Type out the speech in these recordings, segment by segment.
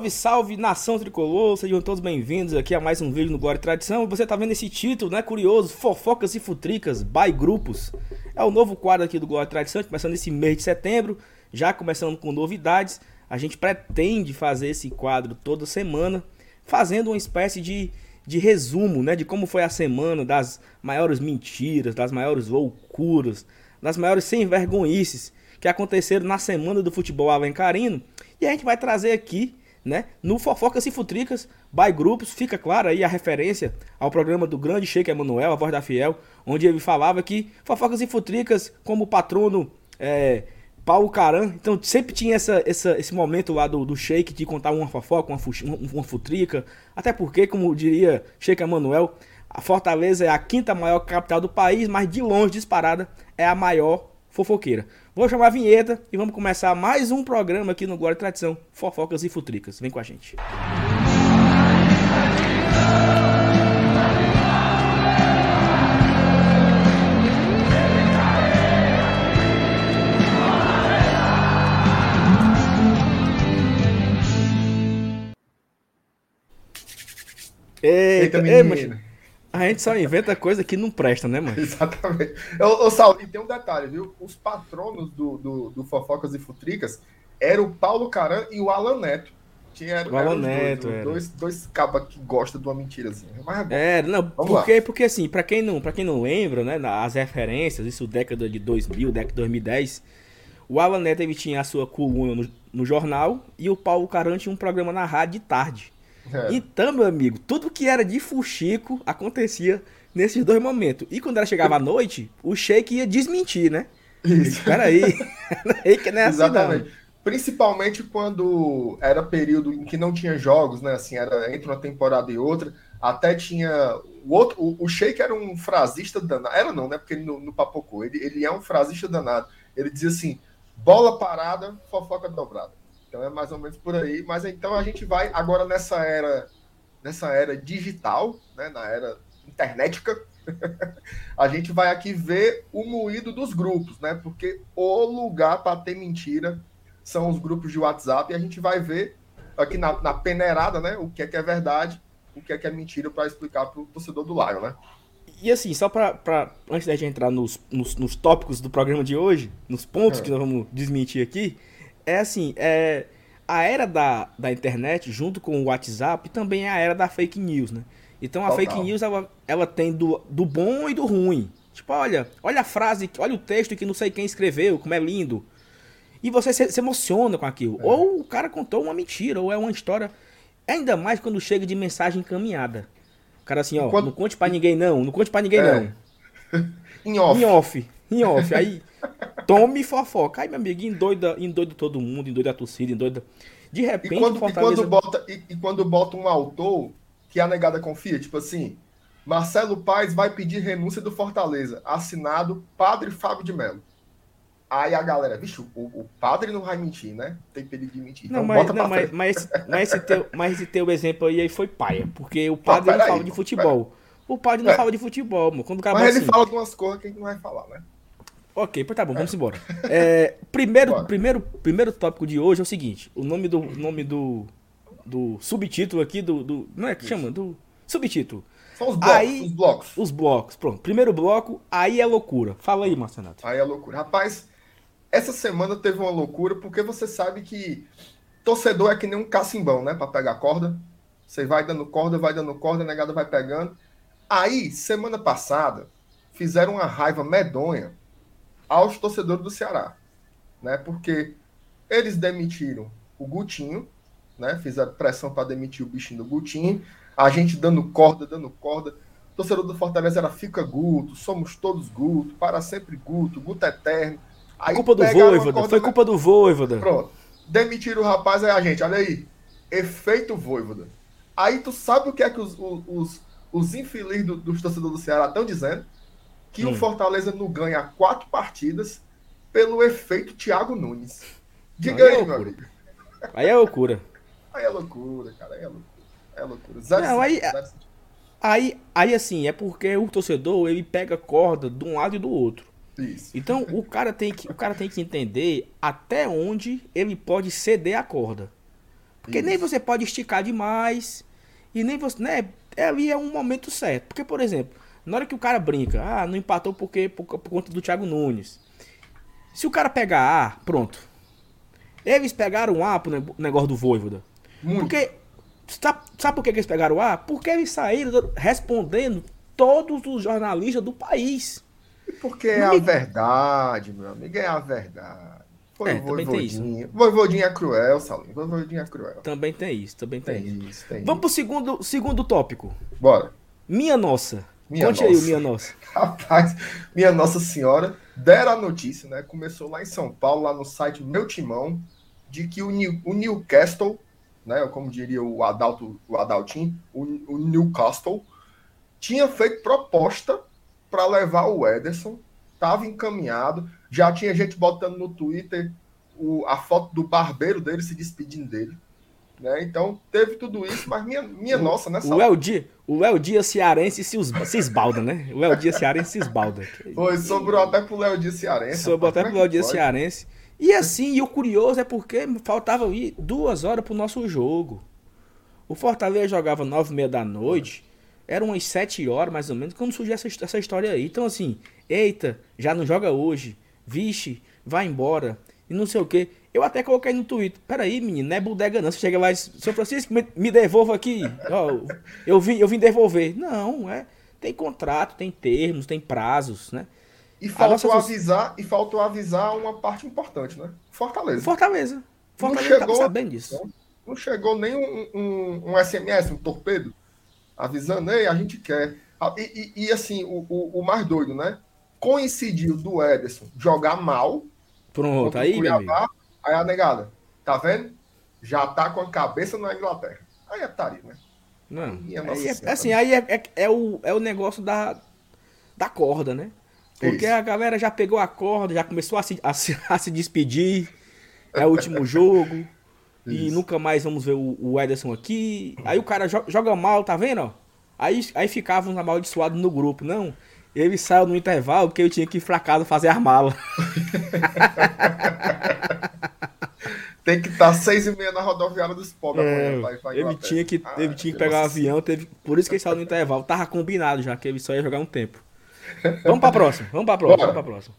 Salve, salve, nação tricolor, sejam todos bem-vindos aqui a mais um vídeo no Glória e Tradição. Você tá vendo esse título, né, curioso, Fofocas e Futricas, by Grupos. É o novo quadro aqui do Glória e Tradição, começando esse mês de setembro, já começando com novidades. A gente pretende fazer esse quadro toda semana, fazendo uma espécie de, de resumo, né, de como foi a semana, das maiores mentiras, das maiores loucuras, das maiores sem vergonhices que aconteceram na semana do futebol alencarino. E a gente vai trazer aqui né? No Fofocas e Futricas, by Grupos, fica claro aí a referência ao programa do grande Sheik Emanuel, a voz da Fiel, onde ele falava que Fofocas e Futricas, como patrono é, Paulo Caran, então sempre tinha essa, essa, esse momento lá do, do de contar uma fofoca, uma, uma, uma futrica, até porque, como diria Sheik Emanuel, a Fortaleza é a quinta maior capital do país, mas de longe, disparada, é a maior fofoqueira. Vou chamar a vinheta e vamos começar mais um programa aqui no e Tradição, Fofocas e Futricas. Vem com a gente. Eita, Eita menino. A gente só inventa coisa que não presta, né, mano? Exatamente. Ô, ô Saulo, e tem um detalhe, viu? Os patronos do, do, do Fofocas e Futricas eram o Paulo Caran e o Alan Neto. Tinha, o Alan Neto, dois, dois, dois cabas que gostam de uma mentirazinha. Mas é, é não, porque, porque assim, pra quem, não, pra quem não lembra, né, as referências, isso década de 2000, década de 2010, o Alan Neto ele tinha a sua coluna no, no jornal e o Paulo Caran tinha um programa na rádio de tarde. É. Então, meu amigo, tudo que era de fuxico acontecia nesses dois momentos. E quando ela chegava à noite, o Sheik ia desmentir, né? Isso. Peraí. que não é Exatamente. Assim, não. Principalmente quando era período em que não tinha jogos, né? Assim, era entre uma temporada e outra. Até tinha. O outro, o, o Sheik era um frasista danado. Era não, né? Porque ele no, no Papocô. Ele, ele é um frasista danado. Ele dizia assim: bola parada, fofoca dobrada. Então é mais ou menos por aí. Mas então a gente vai agora nessa era, nessa era digital, né, na era internetica, a gente vai aqui ver o moído dos grupos, né? Porque o lugar para ter mentira são os grupos de WhatsApp e a gente vai ver aqui na, na peneirada, né? O que é que é verdade, o que é que é mentira para explicar para o torcedor do Lion, né? E assim, só para antes da gente entrar nos, nos, nos, tópicos do programa de hoje, nos pontos é. que nós vamos desmentir aqui, é assim, é, a era da, da internet, junto com o WhatsApp, também é a era da fake news, né? Então a Total. fake news, ela, ela tem do, do bom e do ruim. Tipo, olha, olha a frase, olha o texto que não sei quem escreveu, como é lindo. E você se, se emociona com aquilo. É. Ou o cara contou uma mentira, ou é uma história. Ainda mais quando chega de mensagem encaminhada. O cara assim, ó, quando... não conte para ninguém não, não conte para ninguém é. não. em off. Em off. Em off. Aí Tome fofoca. Aí, meu amigo, endoida, endoida todo mundo, endoida a torcida, endoida. De repente, e quando, Fortaleza... e quando, bota, e, e, quando bota um autor que a negada confia, tipo assim, Marcelo Paes vai pedir renúncia do Fortaleza. Assinado Padre Fábio de Mello. Aí a galera, bicho, o, o, padre não vai mentir, né? Tem pedido de mentir. Não, então, mas, não, mas, mas, esse, mas, esse teu, mas esse teu exemplo aí, aí foi paia. Porque o padre não, não fala aí, de futebol. O padre não é. fala de futebol, mano. Quando mas ele assim, fala de umas coisas que a gente não vai falar, né? Ok, tá bom, vamos embora. É, primeiro, primeiro, primeiro tópico de hoje é o seguinte: o nome do nome do, do subtítulo aqui do, do não é que chama do subtítulo. São os blocos, aí, os blocos. Os blocos, pronto. Primeiro bloco, aí é loucura. Fala aí, Marcenato. Aí é loucura. Rapaz, essa semana teve uma loucura porque você sabe que torcedor é que nem um cacimbão, né, para pegar corda. Você vai dando corda, vai dando corda, a negada vai pegando. Aí, semana passada, fizeram uma raiva medonha aos torcedores do Ceará, né? Porque eles demitiram o Gutinho, né? Fizeram pressão para demitir o bichinho do Gutinho, a gente dando corda, dando corda. O torcedor do Fortaleza era fica Guto, somos todos Guto, para sempre Guto, Guto eterno. Aí culpa do Voivoda, foi culpa do Voivoda. Pronto. Demitiram o rapaz, aí a gente, olha aí, efeito Voivoda. Aí tu sabe o que é que os, os, os infelizes do, dos torcedores do Ceará estão dizendo? Que hum. o Fortaleza não ganha quatro partidas pelo efeito Thiago Nunes. Diga aí, aí é meu amigo. Aí é loucura. Aí é loucura, cara. Aí é loucura. É loucura. Zero não, aí, aí, aí, assim, é porque o torcedor ele pega corda de um lado e do outro. Isso. Então o cara tem que, o cara tem que entender até onde ele pode ceder a corda. Porque Isso. nem você pode esticar demais. E nem você. Né? É, ali é um momento certo. Porque, por exemplo, na hora que o cara brinca, ah, não empatou porque, por, por conta do Thiago Nunes. Se o cara pegar A, pronto. Eles pegaram A pro negócio do Voivoda. Muito. Porque. Sabe, sabe por que eles pegaram A? Porque eles saíram respondendo todos os jornalistas do país. Porque é a verdade, meu amigo, é a verdade. Foi é, isso. Voivodinha é cruel, Salim. Voivodinha é cruel. Também tem isso, também tem, tem isso. Tem Vamos isso. pro segundo, segundo tópico. Bora. Minha nossa. Minha Conte nossa. aí Minha Nossa. Rapaz, Minha Nossa Senhora, deram a notícia, né? Começou lá em São Paulo, lá no site Meu Timão, de que o, New, o Newcastle, né? Como diria o Adalto, o Adaltinho, o, o Newcastle, tinha feito proposta para levar o Ederson, estava encaminhado, já tinha gente botando no Twitter o, a foto do barbeiro dele se despedindo dele. Né? Então, teve tudo isso, mas minha, minha o, nossa, nessa o El Dia, o El Dia cearense se, se esbalda, né? O El Dia cearense se esbalda. Foi, sobrou até pro Léo Dia cearense. Sobrou até pro Léo Dia cearense. E assim, e o curioso é porque faltava ir duas horas pro nosso jogo. O Fortaleza jogava nove e meia da noite. Eram umas sete horas, mais ou menos, quando surgiu essa, essa história aí. Então, assim, eita, já não joga hoje. Vixe, vai embora. E não sei o quê. Eu até coloquei no Twitter. Peraí, menino, não é bodega não. Você chega lá e São Francisco, me, me devolva aqui. Ó, eu, vim, eu vim devolver. Não, é. Tem contrato, tem termos, tem prazos, né? E faltou nossa... avisar, e faltou avisar uma parte importante, né? Fortaleza. Fortaleza. Fortaleza não chegou, sabendo disso. Não, não chegou nem um, um, um, SMS, um torpedo, avisando, ei, a gente quer. Ah, e, e, e assim, o, o, o, mais doido, né? Coincidiu do Ederson jogar mal. Pronto, aí, Cuiabá. Aí a negada, tá vendo? Já tá com a cabeça na Inglaterra. Aí é tari, né? Não. Aí é, assim, aí é, é, é, o, é o negócio da, da corda, né? Porque Isso. a galera já pegou a corda, já começou a se, a a se despedir. É o último jogo. e nunca mais vamos ver o, o Ederson aqui. Aí o cara joga, joga mal, tá vendo? Aí, aí ficavam amaldiçoados no grupo. Não, ele saiu no intervalo porque eu tinha que ir pra casa fazer as malas. Tem que estar tá seis e meia na rodoviária dos pobres é, amanhã. Ele tinha que, ah, ele tinha que pegar o um avião, teve, por isso que ele saiu no intervalo. Tava combinado já, que ele só ia jogar um tempo. Vamos pra próxima, vamos pra próxima, vamos pra próxima.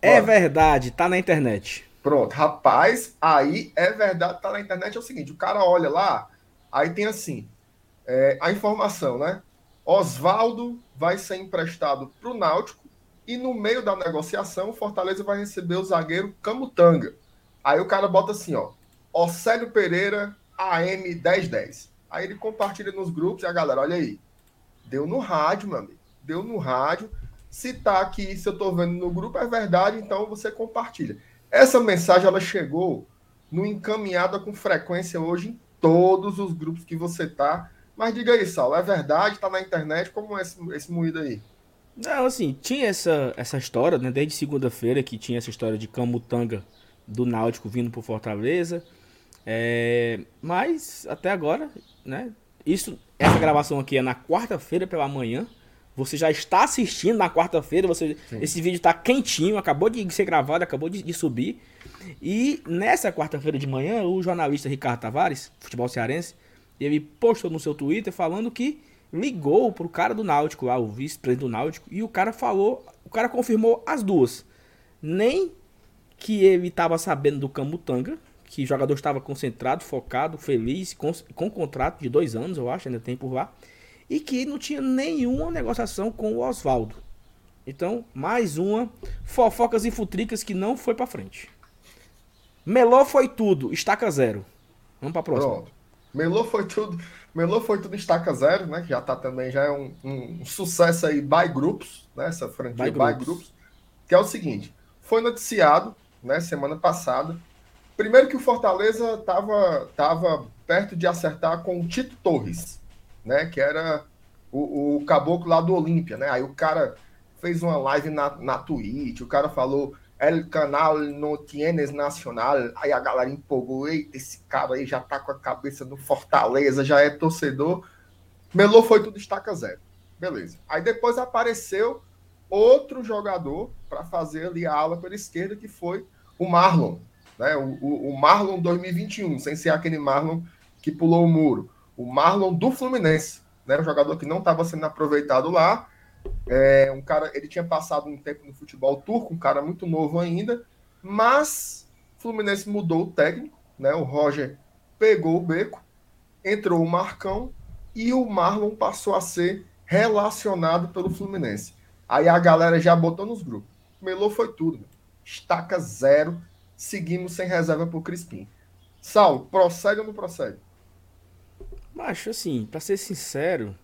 É verdade, tá na internet. Pronto, rapaz, aí é verdade, tá na internet. É o seguinte: o cara olha lá, aí tem assim, é, a informação, né? Oswaldo vai ser emprestado para o Náutico e no meio da negociação, o Fortaleza vai receber o zagueiro Camutanga. Aí o cara bota assim, ó, Océlio Pereira, AM 1010. Aí ele compartilha nos grupos e a galera, olha aí, deu no rádio, meu amigo, deu no rádio. Se tá aqui, se eu tô vendo no grupo, é verdade, então você compartilha. Essa mensagem, ela chegou no encaminhada com frequência hoje em todos os grupos que você tá. Mas diga aí, Saulo, é verdade? Tá na internet? Como é esse, esse moído aí? Não, assim, tinha essa, essa história, né? Desde segunda-feira que tinha essa história de Camutanga do Náutico vindo pro Fortaleza. É, mas até agora, né? Isso, essa gravação aqui é na quarta-feira pela manhã. Você já está assistindo na quarta-feira. Você, esse vídeo está quentinho, acabou de ser gravado, acabou de, de subir. E nessa quarta-feira de manhã, o jornalista Ricardo Tavares, futebol cearense, ele postou no seu Twitter falando que ligou pro cara do Náutico, lá, o vice-presidente do Náutico, e o cara falou, o cara confirmou as duas. Nem que ele estava sabendo do Camutanga, que o jogador estava concentrado, focado, feliz, com, com contrato de dois anos, eu acho, ainda tem por lá, e que não tinha nenhuma negociação com o Oswaldo. Então, mais uma fofocas e futricas que não foi para frente. Meló foi tudo, estaca zero. Vamos para próxima. Pronto. Melô foi tudo, Melô foi tudo estaca zero, né? Que já tá também já é um, um sucesso aí by grupos, né? Essa franquia by, by grupos, que é o seguinte, foi noticiado, né, semana passada, primeiro que o Fortaleza tava tava perto de acertar com o Tito Torres, né, que era o, o caboclo lá do Olímpia, né? Aí o cara fez uma live na, na Twitch, o cara falou El canal no tienes nacional. Aí a galera empolgou. Eita, esse cara aí já tá com a cabeça no Fortaleza, já é torcedor. Melô foi tudo estaca zero. Beleza. Aí depois apareceu outro jogador para fazer ali a ala pela esquerda, que foi o Marlon. Né? O, o, o Marlon 2021, sem ser aquele Marlon que pulou o muro. O Marlon do Fluminense, né? um jogador que não estava sendo aproveitado lá. É, um cara, ele tinha passado um tempo no futebol turco, um cara muito novo ainda, mas o Fluminense mudou o técnico, né? O Roger pegou o beco, entrou o Marcão e o Marlon passou a ser relacionado pelo Fluminense. Aí a galera já botou nos grupos. Melou foi tudo. Meu. Estaca zero. Seguimos sem reserva pro Crispim. Sal, procede ou não procede? Macho, assim, pra ser sincero,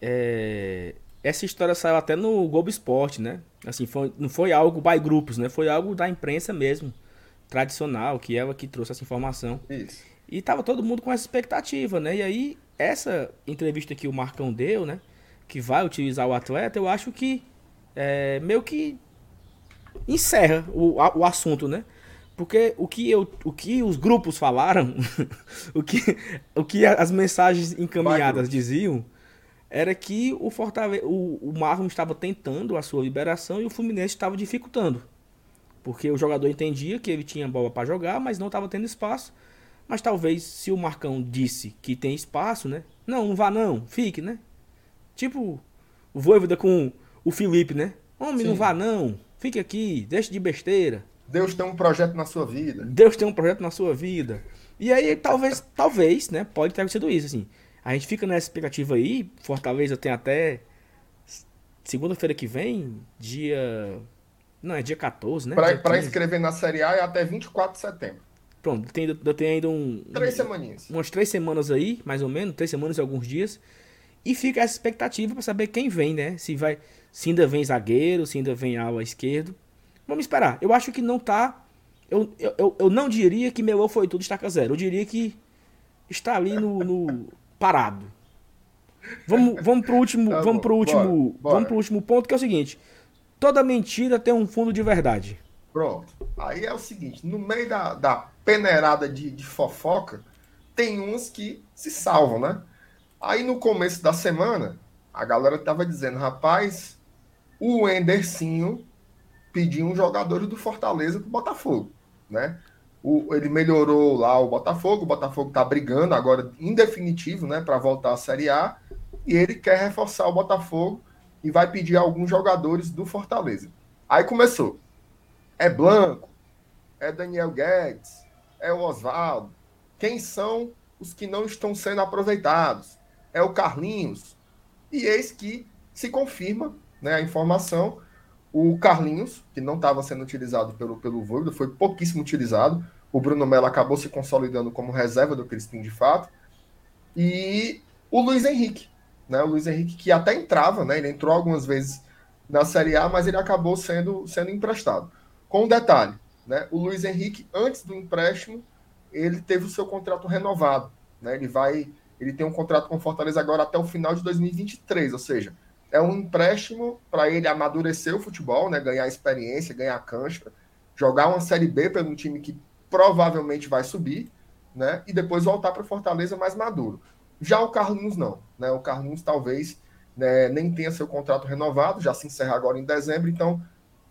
é... essa história saiu até no Globo Esporte, né? Assim, foi, não foi algo by grupos, né? Foi algo da imprensa mesmo, tradicional, que ela que trouxe essa informação. Isso. E tava todo mundo com essa expectativa, né? E aí, essa entrevista que o Marcão deu, né? Que vai utilizar o atleta, eu acho que é, meio que encerra o, o assunto, né? Porque o que, eu, o que os grupos falaram, o, que, o que as mensagens encaminhadas diziam, era que o, Fortaleza, o, o Marlon estava tentando a sua liberação e o Fluminense estava dificultando. Porque o jogador entendia que ele tinha bola para jogar, mas não estava tendo espaço. Mas talvez se o Marcão disse que tem espaço, né? Não, não vá não, fique, né? Tipo o Voivoda com o Felipe, né? Homem, Sim. não vá não, fique aqui, deixe de besteira. Deus tem um projeto na sua vida. Deus tem um projeto na sua vida. E aí, talvez, talvez, né? Pode ter sido isso, assim. A gente fica nessa expectativa aí. Fortaleza tem até segunda-feira que vem, dia. Não, é dia 14, né? Para inscrever na Série A é até 24 de setembro. Pronto, tem, eu tenho ainda um. Três semaninhas. Umas três semanas aí, mais ou menos, três semanas e alguns dias. E fica essa expectativa para saber quem vem, né? Se vai. Se ainda vem zagueiro, se ainda vem ala esquerdo. Vamos esperar. Eu acho que não tá. Eu, eu, eu não diria que Melô foi tudo estaca zero. Eu diria que está ali no, no parado. Vamos, vamos pro último, tá vamos pro último, bora, bora. vamos pro último ponto que é o seguinte: toda mentira tem um fundo de verdade. Pronto. Aí é o seguinte, no meio da, da peneirada de, de fofoca, tem uns que se salvam, né? Aí no começo da semana, a galera tava dizendo, rapaz, o Endercinho pediu um jogador do Fortaleza pro Botafogo, né? O, ele melhorou lá o Botafogo, o Botafogo tá brigando agora em definitivo, né, para voltar à Série A, e ele quer reforçar o Botafogo e vai pedir alguns jogadores do Fortaleza. Aí começou. É Blanco, é Daniel Guedes, é o Oswaldo. Quem são os que não estão sendo aproveitados? É o Carlinhos. E eis que se confirma né, a informação. O Carlinhos, que não estava sendo utilizado pelo, pelo Voivoda, foi pouquíssimo utilizado. O Bruno Mello acabou se consolidando como reserva do Crispim de fato. E o Luiz Henrique. Né, o Luiz Henrique que até entrava, né, ele entrou algumas vezes na Série A, mas ele acabou sendo, sendo emprestado. Com um detalhe, né? O Luiz Henrique, antes do empréstimo, ele teve o seu contrato renovado. Né? Ele vai. Ele tem um contrato com Fortaleza agora até o final de 2023, ou seja, é um empréstimo para ele amadurecer o futebol, né? ganhar experiência, ganhar cancha, jogar uma Série B um time que provavelmente vai subir, né? E depois voltar para Fortaleza mais maduro. Já o Carlinhos não, né? O Carlinhos talvez né, nem tenha seu contrato renovado, já se encerra agora em dezembro, então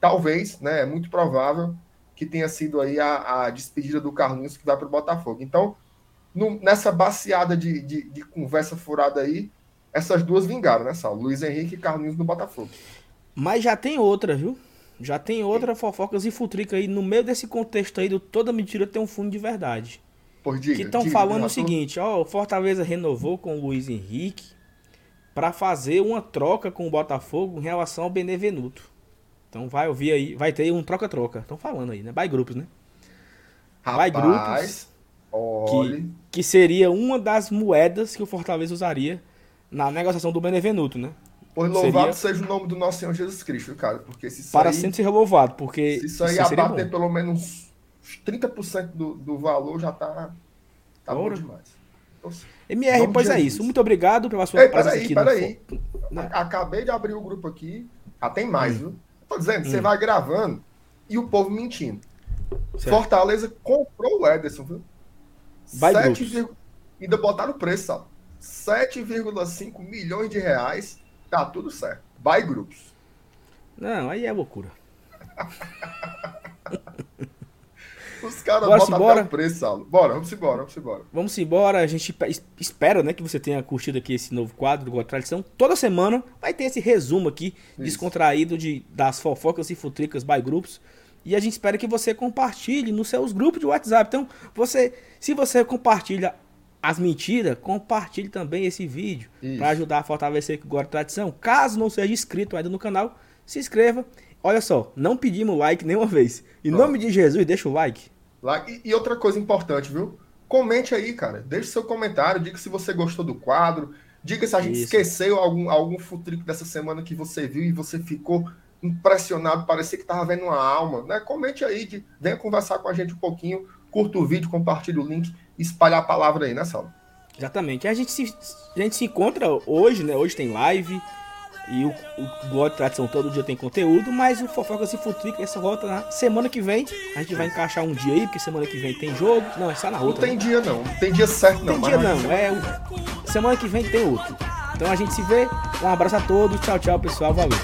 talvez, né? É muito provável que tenha sido aí a, a despedida do Carlinhos que vai para o Botafogo. Então, no, nessa baseada de, de, de, conversa furada aí, essas duas vingaram, né, Sal? Luiz Henrique e Carlinhos no Botafogo. Mas já tem outra, viu? Já tem outra fofocas e futrica aí. No meio desse contexto aí do toda mentira tem um fundo de verdade. Por diga, que estão falando o seguinte, ó, o Fortaleza renovou com o Luiz Henrique para fazer uma troca com o Botafogo em relação ao Benevenuto. Então vai ouvir aí, vai ter um troca-troca. Estão falando aí, né? By grupos, né? Rapaz, By grupos. Que, que seria uma das moedas que o Fortaleza usaria na negociação do Benevenuto, né? Pois louvado seria... seja o nome do nosso Senhor Jesus Cristo, cara. Porque se Para aí, sempre ser louvado, porque. Se isso aí abater pelo menos 30% do, do valor, já tá. Tá bom demais. MR, pois é isso. Muito obrigado pela sua Ei, presença peraí, aqui. Peraí, peraí. Acabei de abrir o grupo aqui. Já tem mais, hum. viu? Tô dizendo, hum. você vai gravando e o povo mentindo. Certo. Fortaleza comprou o Ederson, viu? 7, ainda botaram o preço, sabe? 7,5 milhões de reais. Tá tudo certo. By grupos. Não, aí é loucura. Os caras botam embora. até o preço, Saulo. Bora, vamos embora, vamos embora. Vamos embora. A gente espera, né, que você tenha curtido aqui esse novo quadro do Tradição. Toda semana vai ter esse resumo aqui, Isso. descontraído de, das fofocas e futricas by grupos. E a gente espera que você compartilhe nos seus grupos de WhatsApp. Então, você, se você compartilha as mentiras, compartilhe também esse vídeo para ajudar a fortalecer o Gol Tradição. Caso não seja inscrito ainda no canal, se inscreva. Olha só, não pedimos like nenhuma vez. Em nome de Jesus, deixa o like. like. E outra coisa importante, viu? Comente aí, cara. Deixe seu comentário, diga se você gostou do quadro, diga se a gente Isso. esqueceu algum, algum futrico dessa semana que você viu e você ficou impressionado, parecia que estava vendo uma alma, né? Comente aí, de, venha conversar com a gente um pouquinho, curta o vídeo, compartilhe o link, espalhar a palavra aí, né, Saulo? Exatamente. A gente se, a gente se encontra hoje, né? Hoje tem live. E o, o blog de tradição todo dia tem conteúdo, mas o Fofoca se Futrica essa volta na semana que vem. A gente vai encaixar um dia aí, porque semana que vem tem jogo. Não, é só na outra. Não tem né? dia não, tem dia certo não. Tem dia não, é o... semana que vem tem outro. Então a gente se vê. Um abraço a todos, tchau, tchau pessoal, valeu.